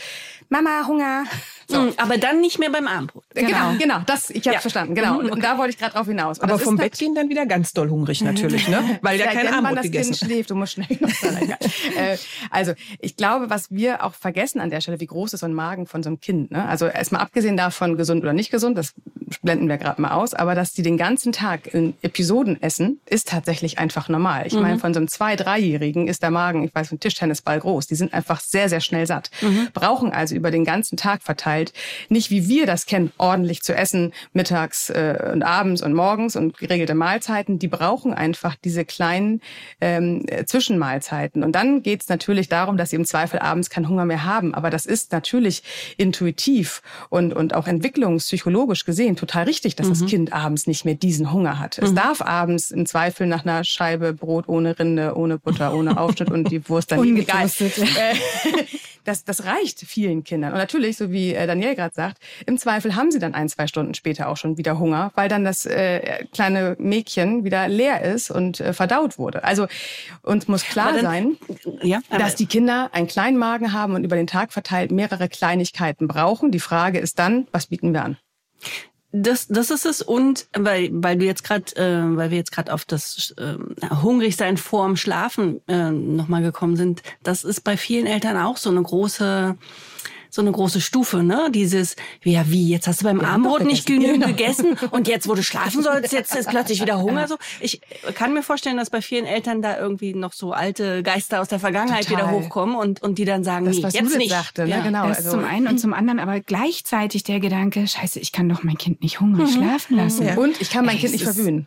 Mama, Hunger. So. Mhm, aber dann nicht mehr beim Abendbrot. Genau, genau. genau das, ich habe ja. verstanden. Genau. Und, und, da wollte ich gerade drauf hinaus. Und aber vom Bett gehen dann wieder ganz doll hungrig natürlich, ne? Weil ja kein Abendbrot das gegessen. Kind schläft, du musst schnell noch sein. (laughs) Äh, also ich glaube, was wir auch vergessen an der Stelle, wie groß ist so ein Magen von so einem Kind. Ne? Also erstmal abgesehen davon, gesund oder nicht gesund, das blenden wir gerade mal aus, aber dass die den ganzen Tag in Episoden essen, ist tatsächlich einfach normal. Ich mhm. meine, von so einem zwei-, dreijährigen ist der Magen, ich weiß, ein Tischtennisball groß. Die sind einfach sehr, sehr schnell satt. Mhm. Brauchen also über den ganzen Tag verteilt nicht wie wir das kennen, ordentlich zu essen, mittags äh, und abends und morgens und geregelte Mahlzeiten. Die brauchen einfach diese kleinen ähm, Zwischenmahlzeiten. Und dann geht es natürlich darum, dass sie im Zweifel abends keinen Hunger mehr haben. Aber das ist natürlich intuitiv und, und auch entwicklungspsychologisch gesehen total richtig, dass mhm. das Kind abends nicht mehr diesen Hunger hat. Es mhm. darf abends im Zweifel nach einer Scheibe Brot ohne Rinde, ohne Butter, ohne (laughs) Aufschnitt und die Wurst dann egal. (laughs) Das, das reicht vielen Kindern. Und natürlich, so wie äh, Daniel gerade sagt, im Zweifel haben sie dann ein, zwei Stunden später auch schon wieder Hunger, weil dann das äh, kleine Mädchen wieder leer ist und äh, verdaut wurde. Also uns muss klar dann, sein, ja, dass die Kinder einen kleinen Magen haben und über den Tag verteilt mehrere Kleinigkeiten brauchen. Die Frage ist dann, was bieten wir an? Das, das ist es. Und weil, weil du jetzt gerade, äh, weil wir jetzt gerade auf das äh, Hungrigsein vorm Schlafen äh, nochmal gekommen sind, das ist bei vielen Eltern auch so eine große so eine große Stufe, ne? Dieses, ja wie, jetzt hast du beim Abendbrot nicht genügend (laughs) genau. gegessen und jetzt, wo du schlafen sollst, jetzt ist plötzlich wieder Hunger. So, ich kann mir vorstellen, dass bei vielen Eltern da irgendwie noch so alte Geister aus der Vergangenheit Total. wieder hochkommen und und die dann sagen, das, nee, was jetzt nicht. Sagte, ne? ja, genau. Das also, zum einen und zum anderen, aber gleichzeitig der Gedanke, Scheiße, ich kann doch mein Kind nicht hungrig mhm. schlafen lassen. Ja. Und ich kann mein Ey, Kind nicht verwöhnen.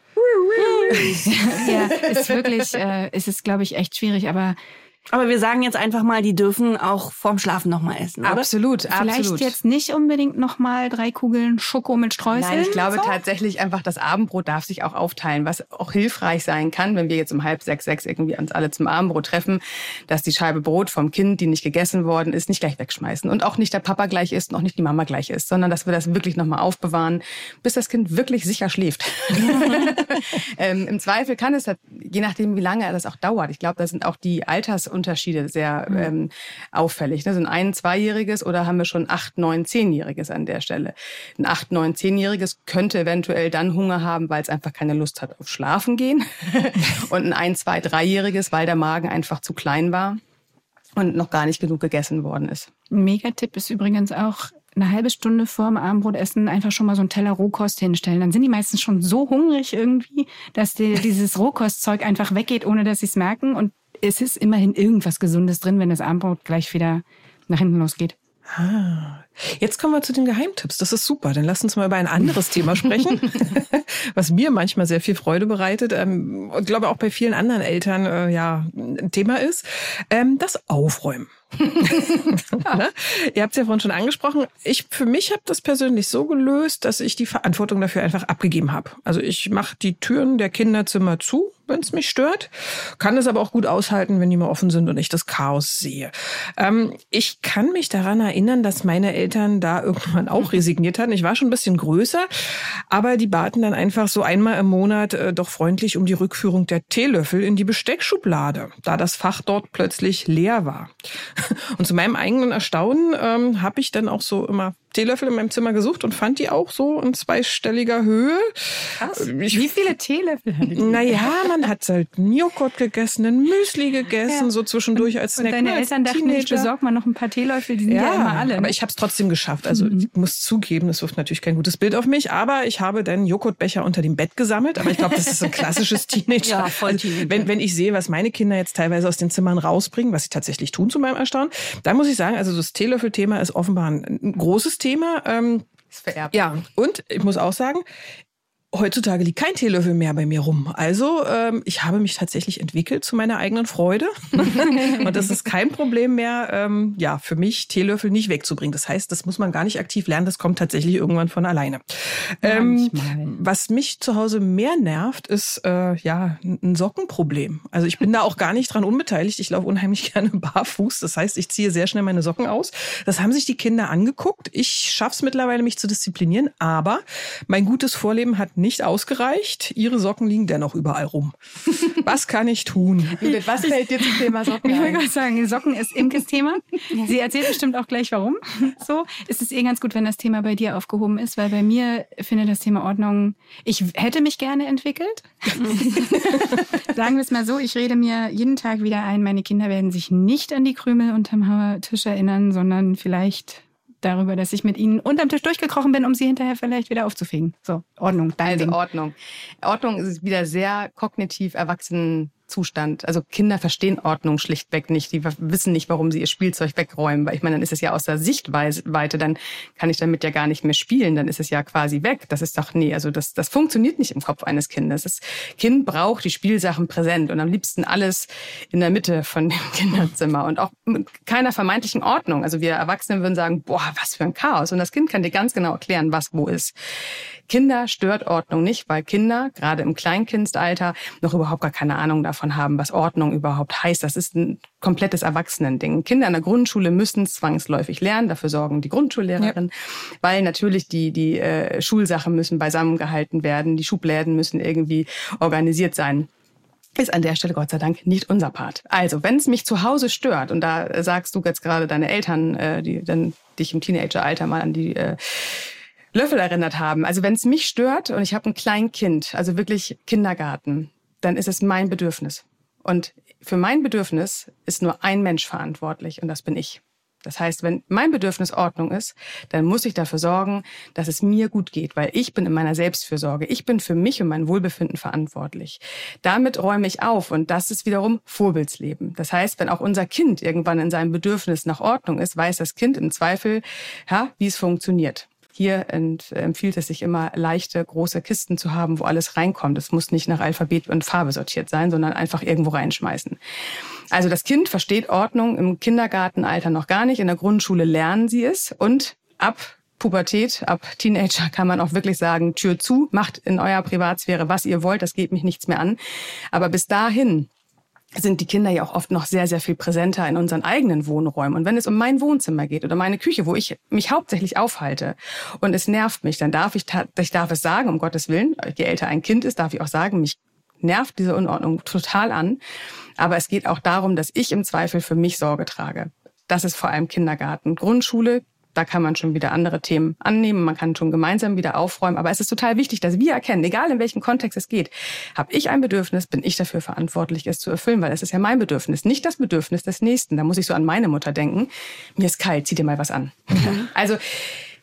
(laughs) ja, ist wirklich, äh, ist es glaube ich echt schwierig, aber aber wir sagen jetzt einfach mal, die dürfen auch vorm Schlafen nochmal essen. Oder? Absolut, Vielleicht absolut. jetzt nicht unbedingt nochmal drei Kugeln Schoko mit Streuseln. Nein, ich glaube so? tatsächlich einfach, das Abendbrot darf sich auch aufteilen, was auch hilfreich sein kann, wenn wir jetzt um halb sechs, sechs irgendwie uns alle zum Abendbrot treffen, dass die Scheibe Brot vom Kind, die nicht gegessen worden ist, nicht gleich wegschmeißen. Und auch nicht der Papa gleich ist und auch nicht die Mama gleich ist, sondern dass wir das wirklich nochmal aufbewahren, bis das Kind wirklich sicher schläft. (laughs) (laughs) ähm, Im Zweifel kann es, je nachdem, wie lange das auch dauert. Ich glaube, da sind auch die Altersunterschiede sehr mhm. ähm, auffällig. Ne? So ein ein-, zweijähriges oder haben wir schon acht-, neun-, zehnjähriges an der Stelle? Ein acht-, neun-, zehnjähriges könnte eventuell dann Hunger haben, weil es einfach keine Lust hat auf Schlafen gehen. (laughs) und ein ein-, zwei-, dreijähriges, weil der Magen einfach zu klein war und noch gar nicht genug gegessen worden ist. Ein Megatipp ist übrigens auch, eine halbe Stunde vorm Abendbrotessen einfach schon mal so einen Teller Rohkost hinstellen. Dann sind die meistens schon so hungrig irgendwie, dass die, dieses Rohkostzeug einfach weggeht, ohne dass sie es merken. Und es ist immerhin irgendwas Gesundes drin, wenn das Abendbrot gleich wieder nach hinten losgeht. Ah, jetzt kommen wir zu den Geheimtipps. Das ist super. Dann lass uns mal über ein anderes Thema (laughs) sprechen, (laughs) was mir manchmal sehr viel Freude bereitet ähm, und glaube auch bei vielen anderen Eltern äh, ja ein Thema ist. Ähm, das Aufräumen. Ja. (laughs) Ihr habt es ja vorhin schon angesprochen. Ich für mich habe das persönlich so gelöst, dass ich die Verantwortung dafür einfach abgegeben habe. Also ich mache die Türen der Kinderzimmer zu, wenn es mich stört, kann es aber auch gut aushalten, wenn die mal offen sind und ich das Chaos sehe. Ähm, ich kann mich daran erinnern, dass meine Eltern da irgendwann auch resigniert hatten. Ich war schon ein bisschen größer, aber die baten dann einfach so einmal im Monat äh, doch freundlich um die Rückführung der Teelöffel in die Besteckschublade, da das Fach dort plötzlich leer war. Und zu meinem eigenen Erstaunen ähm, habe ich dann auch so immer Teelöffel in meinem Zimmer gesucht und fand die auch so in zweistelliger Höhe. Krass. Ich, Wie viele Teelöffel hatte die? Naja, man hat halt einen Joghurt gegessen, einen Müsli gegessen, ja. so zwischendurch als Snack. Und deine Eltern dachten, ich besorg mal noch ein paar Teelöffel, die sind ja, ja immer alle. Ne? Aber ich habe es trotzdem geschafft. Also mhm. ich muss zugeben, das wirft natürlich kein gutes Bild auf mich, aber ich habe dann Joghurtbecher unter dem Bett gesammelt. Aber ich glaube, das ist ein klassisches (laughs) Teenager. ja, voll also, Teenager. Wenn, wenn ich sehe, was meine Kinder jetzt teilweise aus den Zimmern rausbringen, was sie tatsächlich tun zu meinem Erstaunen, dann muss ich sagen, also das Teelöffelthema ist offenbar ein großes Thema. Ähm, ist vererbt. Ja, und ich muss auch sagen, heutzutage liegt kein Teelöffel mehr bei mir rum. Also ähm, ich habe mich tatsächlich entwickelt zu meiner eigenen Freude. (laughs) und das ist kein Problem mehr, ähm, ja, für mich Teelöffel nicht wegzubringen. Das heißt, das muss man gar nicht aktiv lernen, das kommt tatsächlich irgendwann von alleine. Ähm, was mich zu Hause mehr nervt, ist äh, ja ein Sockenproblem. Also ich bin da auch gar nicht dran unbeteiligt. Ich laufe unheimlich (laughs) gerne barfuß. Das heißt, ich ziehe sehr schnell meine Socken aus. Das haben sich die Kinder angeguckt. Ich schaffe es mittlerweile, mich zu disziplinieren, aber mein gutes Vorleben hat nicht ausgereicht. Ihre Socken liegen dennoch überall rum. (laughs) Was kann ich tun? Judith, was fällt dir zum Thema (laughs) Socken Ich wollte gerade sagen, Socken ist Imkes Thema. Sie erzählt bestimmt auch gleich, warum. So ist es eh ganz gut, wenn das Thema bei dir aufgehoben ist, weil bei mir findet das Thema Ordnung, ich hätte mich gerne entwickelt. (laughs) sagen wir es mal so, ich rede mir jeden Tag wieder ein, meine Kinder werden sich nicht an die Krümel unterm Tisch erinnern, sondern vielleicht darüber, dass ich mit ihnen unterm Tisch durchgekrochen bin, um sie hinterher vielleicht wieder aufzufegen. So, Ordnung, dein also Ding. Ordnung. Ordnung ist wieder sehr kognitiv erwachsen Zustand. Also Kinder verstehen Ordnung schlichtweg nicht. Die wissen nicht, warum sie ihr Spielzeug wegräumen. Weil ich meine, dann ist es ja aus der Sichtweite, dann kann ich damit ja gar nicht mehr spielen. Dann ist es ja quasi weg. Das ist doch, nee, also das, das funktioniert nicht im Kopf eines Kindes. Das Kind braucht die Spielsachen präsent und am liebsten alles in der Mitte von dem (laughs) Kinderzimmer und auch mit keiner vermeintlichen Ordnung. Also wir Erwachsene würden sagen, boah, was für ein Chaos. Und das Kind kann dir ganz genau erklären, was wo ist. Kinder stört Ordnung nicht, weil Kinder, gerade im Kleinkindalter, noch überhaupt gar keine Ahnung davon haben, was Ordnung überhaupt heißt. Das ist ein komplettes Erwachsenending. Kinder in der Grundschule müssen zwangsläufig lernen, dafür sorgen die Grundschullehrerin, ja. weil natürlich die, die äh, Schulsachen müssen beisammengehalten werden, die Schubläden müssen irgendwie organisiert sein ist an der Stelle Gott sei Dank nicht unser Part. Also, wenn es mich zu Hause stört, und da sagst du jetzt gerade deine Eltern, äh, die dann dich im Teenageralter mal an die äh, Löffel erinnert haben. Also wenn es mich stört und ich habe ein Kleinkind, also wirklich Kindergarten, dann ist es mein Bedürfnis. Und für mein Bedürfnis ist nur ein Mensch verantwortlich und das bin ich. Das heißt, wenn mein Bedürfnis Ordnung ist, dann muss ich dafür sorgen, dass es mir gut geht, weil ich bin in meiner Selbstfürsorge. Ich bin für mich und mein Wohlbefinden verantwortlich. Damit räume ich auf und das ist wiederum Vorbildsleben. Das heißt, wenn auch unser Kind irgendwann in seinem Bedürfnis nach Ordnung ist, weiß das Kind im Zweifel, ja, wie es funktioniert. Hier empfiehlt es sich immer, leichte, große Kisten zu haben, wo alles reinkommt. Es muss nicht nach Alphabet und Farbe sortiert sein, sondern einfach irgendwo reinschmeißen. Also das Kind versteht Ordnung im Kindergartenalter noch gar nicht. In der Grundschule lernen sie es und ab Pubertät, ab Teenager kann man auch wirklich sagen, Tür zu, macht in eurer Privatsphäre, was ihr wollt, das geht mich nichts mehr an. Aber bis dahin sind die Kinder ja auch oft noch sehr, sehr viel präsenter in unseren eigenen Wohnräumen. Und wenn es um mein Wohnzimmer geht oder meine Küche, wo ich mich hauptsächlich aufhalte und es nervt mich, dann darf ich, ich darf es sagen, um Gottes Willen. Je älter ein Kind ist, darf ich auch sagen, mich nervt diese Unordnung total an. Aber es geht auch darum, dass ich im Zweifel für mich Sorge trage. Das ist vor allem Kindergarten. Grundschule da kann man schon wieder andere Themen annehmen, man kann schon gemeinsam wieder aufräumen. Aber es ist total wichtig, dass wir erkennen, egal in welchem Kontext es geht, habe ich ein Bedürfnis, bin ich dafür verantwortlich, es zu erfüllen, weil es ist ja mein Bedürfnis, nicht das Bedürfnis des Nächsten. Da muss ich so an meine Mutter denken. Mir ist kalt, zieh dir mal was an. Mhm. Also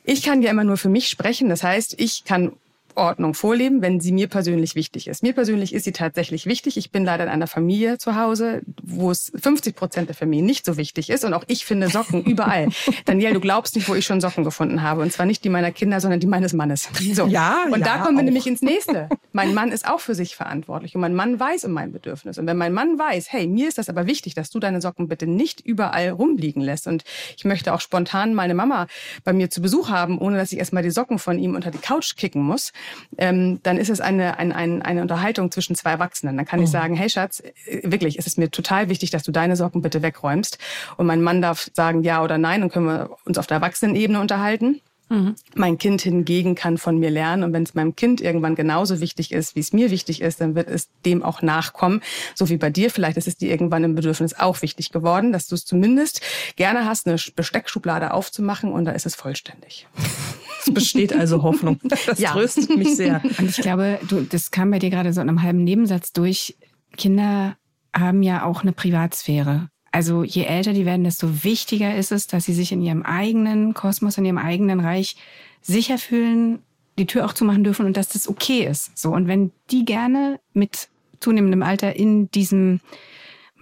ich kann ja immer nur für mich sprechen. Das heißt, ich kann Ordnung vorleben, wenn sie mir persönlich wichtig ist. Mir persönlich ist sie tatsächlich wichtig. Ich bin leider in einer Familie zu Hause, wo es 50 Prozent der Familie nicht so wichtig ist. Und auch ich finde Socken (laughs) überall. Daniel, du glaubst nicht, wo ich schon Socken gefunden habe. Und zwar nicht die meiner Kinder, sondern die meines Mannes. (laughs) So. Ja, und ja, da kommen wir auch. nämlich ins nächste. Mein Mann ist auch für sich verantwortlich. Und mein Mann weiß um mein Bedürfnis. Und wenn mein Mann weiß, hey, mir ist das aber wichtig, dass du deine Socken bitte nicht überall rumliegen lässt. Und ich möchte auch spontan meine Mama bei mir zu Besuch haben, ohne dass ich erstmal die Socken von ihm unter die Couch kicken muss ähm, dann ist es eine, eine, eine, eine Unterhaltung zwischen zwei Erwachsenen. Dann kann oh. ich sagen, hey Schatz, äh, wirklich, es ist mir total wichtig, dass du deine Socken bitte wegräumst. Und mein Mann darf sagen ja oder nein und können wir uns auf der Erwachsenenebene unterhalten. Mhm. Mein Kind hingegen kann von mir lernen und wenn es meinem Kind irgendwann genauso wichtig ist, wie es mir wichtig ist, dann wird es dem auch nachkommen. So wie bei dir, vielleicht ist es dir irgendwann im Bedürfnis auch wichtig geworden, dass du es zumindest gerne hast, eine Besteckschublade aufzumachen und da ist es vollständig. (laughs) Es besteht also Hoffnung. (laughs) Das ja. tröstet mich sehr. Und ich glaube, du, das kam bei dir gerade so in einem halben Nebensatz durch. Kinder haben ja auch eine Privatsphäre. Also je älter die werden, desto wichtiger ist es, dass sie sich in ihrem eigenen Kosmos, in ihrem eigenen Reich sicher fühlen, die Tür auch zumachen dürfen und dass das okay ist. So und wenn die gerne mit zunehmendem Alter in diesem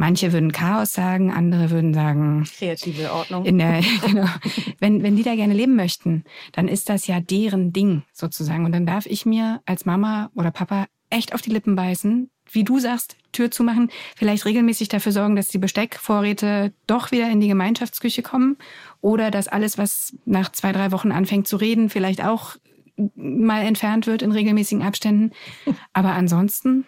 Manche würden Chaos sagen, andere würden sagen kreative Ordnung. In der, (laughs) genau. wenn, wenn die da gerne leben möchten, dann ist das ja deren Ding sozusagen. Und dann darf ich mir als Mama oder Papa echt auf die Lippen beißen, wie du sagst, Tür zu machen, vielleicht regelmäßig dafür sorgen, dass die Besteckvorräte doch wieder in die Gemeinschaftsküche kommen oder dass alles, was nach zwei, drei Wochen anfängt zu reden, vielleicht auch mal entfernt wird in regelmäßigen Abständen. Aber ansonsten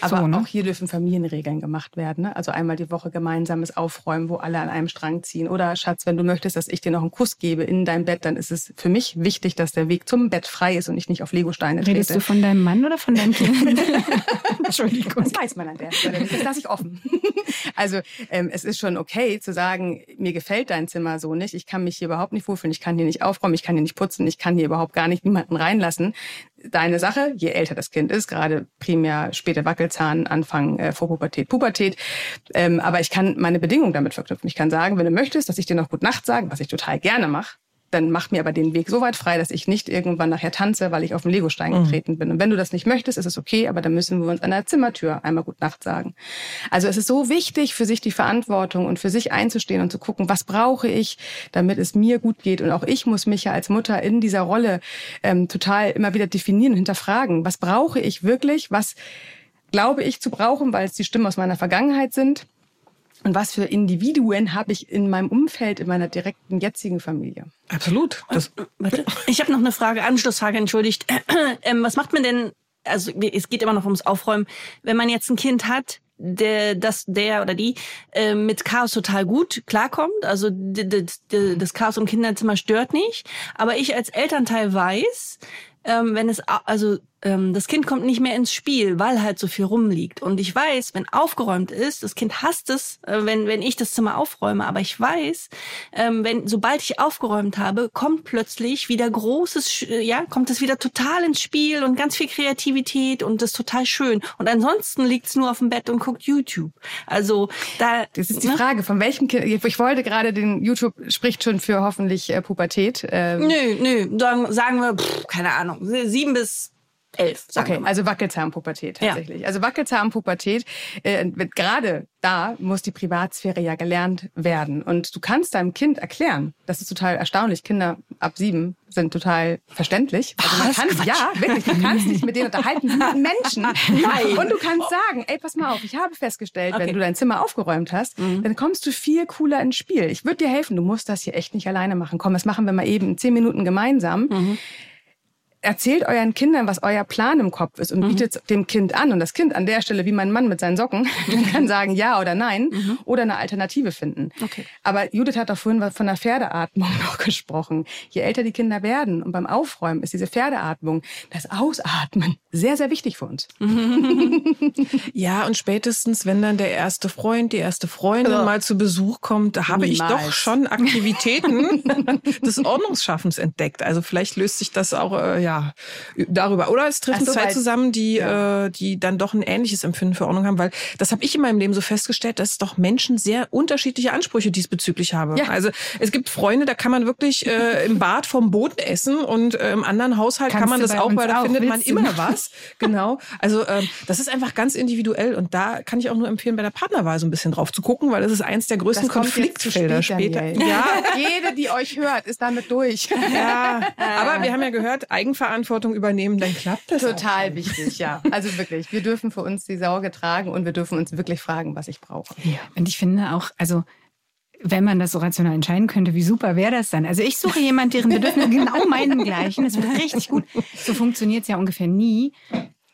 aber so, ne? auch hier dürfen Familienregeln gemacht werden. Ne? Also einmal die Woche gemeinsames Aufräumen, wo alle an einem Strang ziehen. Oder Schatz, wenn du möchtest, dass ich dir noch einen Kuss gebe in dein Bett, dann ist es für mich wichtig, dass der Weg zum Bett frei ist und ich nicht auf Legosteine trete. Redest du von deinem Mann oder von deinem Kind? (laughs) Entschuldigung. Das weiß man an der Stelle. Das lasse ich offen. (laughs) also ähm, es ist schon okay zu sagen, mir gefällt dein Zimmer so nicht. Ich kann mich hier überhaupt nicht wohlfühlen. Ich kann hier nicht aufräumen. Ich kann hier nicht putzen. Ich kann hier überhaupt gar nicht niemanden reinlassen deine Sache, je älter das Kind ist, gerade primär späte Wackelzahn, Anfang äh, Vorpubertät, Pubertät. Ähm, aber ich kann meine Bedingungen damit verknüpfen. Ich kann sagen, wenn du möchtest, dass ich dir noch Gut Nacht sage, was ich total gerne mache, dann mach mir aber den Weg so weit frei, dass ich nicht irgendwann nachher tanze, weil ich auf den Legostein mhm. getreten bin. Und wenn du das nicht möchtest, ist es okay, aber dann müssen wir uns an der Zimmertür einmal gut Nacht sagen. Also es ist so wichtig für sich die Verantwortung und für sich einzustehen und zu gucken, was brauche ich, damit es mir gut geht. Und auch ich muss mich ja als Mutter in dieser Rolle ähm, total immer wieder definieren und hinterfragen. Was brauche ich wirklich? Was glaube ich zu brauchen, weil es die Stimmen aus meiner Vergangenheit sind? Und was für Individuen habe ich in meinem Umfeld, in meiner direkten jetzigen Familie? Absolut. Das Warte. Ich habe noch eine Frage, Anschlussfrage, entschuldigt. (clears throat) Ähm, was macht man denn, also es geht immer noch ums Aufräumen, wenn man jetzt ein Kind hat, der, das, der oder die äh, mit Chaos total gut klarkommt. Also das Chaos im Kinderzimmer stört nicht. Aber ich als Elternteil weiß, ähm, wenn es also ähm, das Kind kommt nicht mehr ins Spiel, weil halt so viel rumliegt. Und ich weiß, wenn aufgeräumt ist, das Kind hasst es, äh, wenn, wenn ich das Zimmer aufräume, aber ich weiß, ähm, wenn, sobald ich aufgeräumt habe, kommt plötzlich wieder großes, äh, ja, kommt es wieder total ins Spiel und ganz viel Kreativität und das ist total schön. Und ansonsten liegt es nur auf dem Bett und guckt YouTube. Also da. Das ist die ne? Frage, von welchem Kind, ich wollte gerade den YouTube spricht schon für hoffentlich äh, Pubertät. Ähm. Nö, nö, sagen, sagen wir, pff, keine Ahnung, sieben bis elf. okay, also Wackelzahnpubertät tatsächlich. Ja. Also Wackelzahnpubertät, äh, gerade da muss die Privatsphäre ja gelernt werden. Und du kannst deinem Kind erklären, das ist total erstaunlich, Kinder ab sieben sind total verständlich. Also man kann, ja, wirklich, du kannst dich mit denen unterhalten, mit Menschen. Nein. Und du kannst sagen, ey, pass mal auf, ich habe festgestellt, okay. wenn du dein Zimmer aufgeräumt hast, mhm. dann kommst du viel cooler ins Spiel. Ich würde dir helfen, du musst das hier echt nicht alleine machen. Komm, das machen wir mal eben zehn Minuten gemeinsam. Mhm erzählt euren Kindern, was euer Plan im Kopf ist und mhm. bietet dem Kind an. Und das Kind an der Stelle, wie mein Mann mit seinen Socken, (laughs) kann sagen ja oder nein mhm. oder eine Alternative finden. Okay. Aber Judith hat doch vorhin von der Pferdeatmung (laughs) noch gesprochen. Je älter die Kinder werden und beim Aufräumen ist diese Pferdeatmung, das Ausatmen, sehr, sehr wichtig für uns. (laughs) ja, und spätestens, wenn dann der erste Freund, die erste Freundin mal zu Besuch kommt, da habe ich doch schon (laughs) Aktivitäten (laughs) des Ordnungsschaffens entdeckt. Also vielleicht löst sich das auch äh, ja darüber. Oder es treffen so, zwei zusammen, die, ja. äh, die dann doch ein ähnliches Empfinden für Ordnung haben, weil das habe ich in meinem Leben so festgestellt, dass doch Menschen sehr unterschiedliche Ansprüche diesbezüglich haben. Ja. Also es gibt Freunde, da kann man wirklich äh, im Bad vom Boden essen und äh, im anderen Haushalt Kannst kann man das auch, weil da auch, findet man immer was. Genau. Also ähm, das ist einfach ganz individuell und da kann ich auch nur empfehlen, bei der Partnerwahl so ein bisschen drauf zu gucken, weil das ist eins der größten Konfliktfelder später. Ja, (laughs) jede, die euch hört, ist damit durch. Ja, aber wir haben ja gehört, Eigenverantwortung Verantwortung übernehmen, dann klappt das. Total wichtig, ja. Also wirklich, wir dürfen für uns die Sorge tragen und wir dürfen uns wirklich fragen, was ich brauche. Ja. Und ich finde auch, also wenn man das so rational entscheiden könnte, wie super wäre das dann? Also ich suche jemanden, deren Bedürfnisse genau (laughs) meinen gleichen. Das wird richtig gut. So funktioniert es ja ungefähr nie.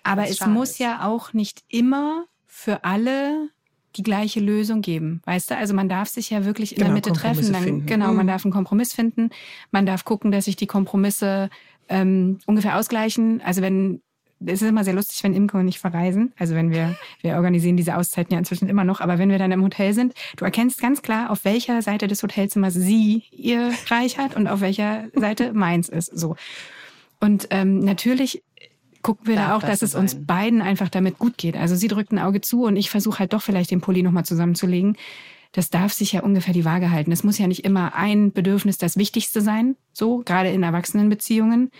Aber es muss ja auch nicht immer für alle die gleiche Lösung geben. Weißt du? Also man darf sich ja wirklich in genau, der Mitte treffen. Dann, genau, man mhm. darf einen Kompromiss finden. Man darf gucken, dass sich die Kompromisse ähm, ungefähr ausgleichen. Also wenn es ist immer sehr lustig, wenn Imke und ich verreisen. Also wenn wir, wir organisieren diese Auszeiten ja inzwischen immer noch, aber wenn wir dann im Hotel sind, du erkennst ganz klar, auf welcher Seite des Hotelzimmers sie ihr Reich hat und auf welcher Seite meins ist. So. Und ähm, natürlich gucken wir Darf da auch, dass es uns beiden einfach damit gut geht. Also sie drückt ein Auge zu und ich versuche halt doch vielleicht den Pulli nochmal zusammenzulegen das darf sich ja ungefähr die Waage halten. Es muss ja nicht immer ein Bedürfnis das Wichtigste sein, so gerade in Erwachsenenbeziehungen.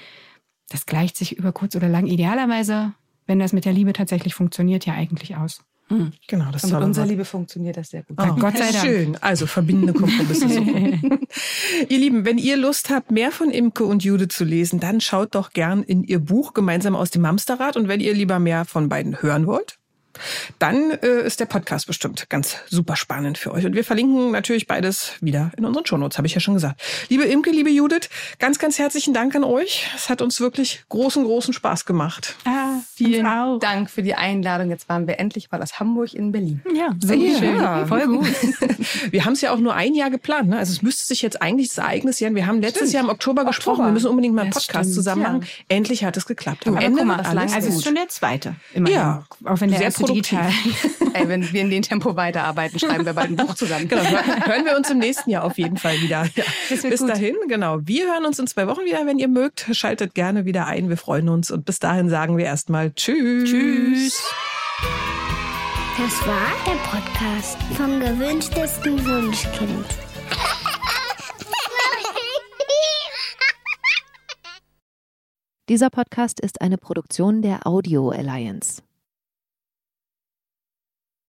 Das gleicht sich über kurz oder lang idealerweise, wenn das mit der Liebe tatsächlich funktioniert, ja eigentlich aus. Hm. Genau, das Und mit unserer Liebe funktioniert das sehr gut. Oh, Gott sei Dank. Schön. Also verbindende Kompromisse (laughs) ihr Lieben, wenn ihr Lust habt, mehr von Imke und Jude zu lesen, dann schaut doch gern in ihr Buch gemeinsam aus dem Mamsterrad. Und wenn ihr lieber mehr von beiden hören wollt, dann äh, ist der Podcast bestimmt ganz super spannend für euch. Und wir verlinken natürlich beides wieder in unseren Shownotes, habe ich ja schon gesagt. Liebe Imke, liebe Judith, ganz, ganz herzlichen Dank an euch. Es hat uns wirklich großen, großen Spaß gemacht. Ah, vielen Dank für die Einladung. Jetzt waren wir endlich mal aus Hamburg in Berlin. Ja, sehr ja. schön. Voll gut. (laughs) wir haben es ja auch nur ein Jahr geplant. Ne? Also es müsste sich jetzt eigentlich das Ereignis jähren. Wir haben letztes stimmt. Jahr im Oktober, Oktober, gesprochen. Wir müssen unbedingt mal einen Podcast stimmt, zusammen machen. Ja. Endlich hat es geklappt. Am Ende mal, alles Also es ist schon der zweite. Immerhin. Ja, auch wenn der sehr erste digital. (laughs) Ey, wenn wir in dem Tempo weiterarbeiten, schreiben wir bald ein Buch zusammen. Genau, hören wir uns im nächsten Jahr auf jeden Fall wieder. Ja. Bis gut. dahin, genau. Wir hören uns in zwei Wochen wieder, wenn ihr mögt. Schaltet gerne wieder ein. Wir freuen uns. Und bis dahin sagen wir erstmal Tschüss. Tschüss. Das war der Podcast vom gewünschtesten Wunschkind. Dieser Podcast ist eine Produktion der Audio Alliance.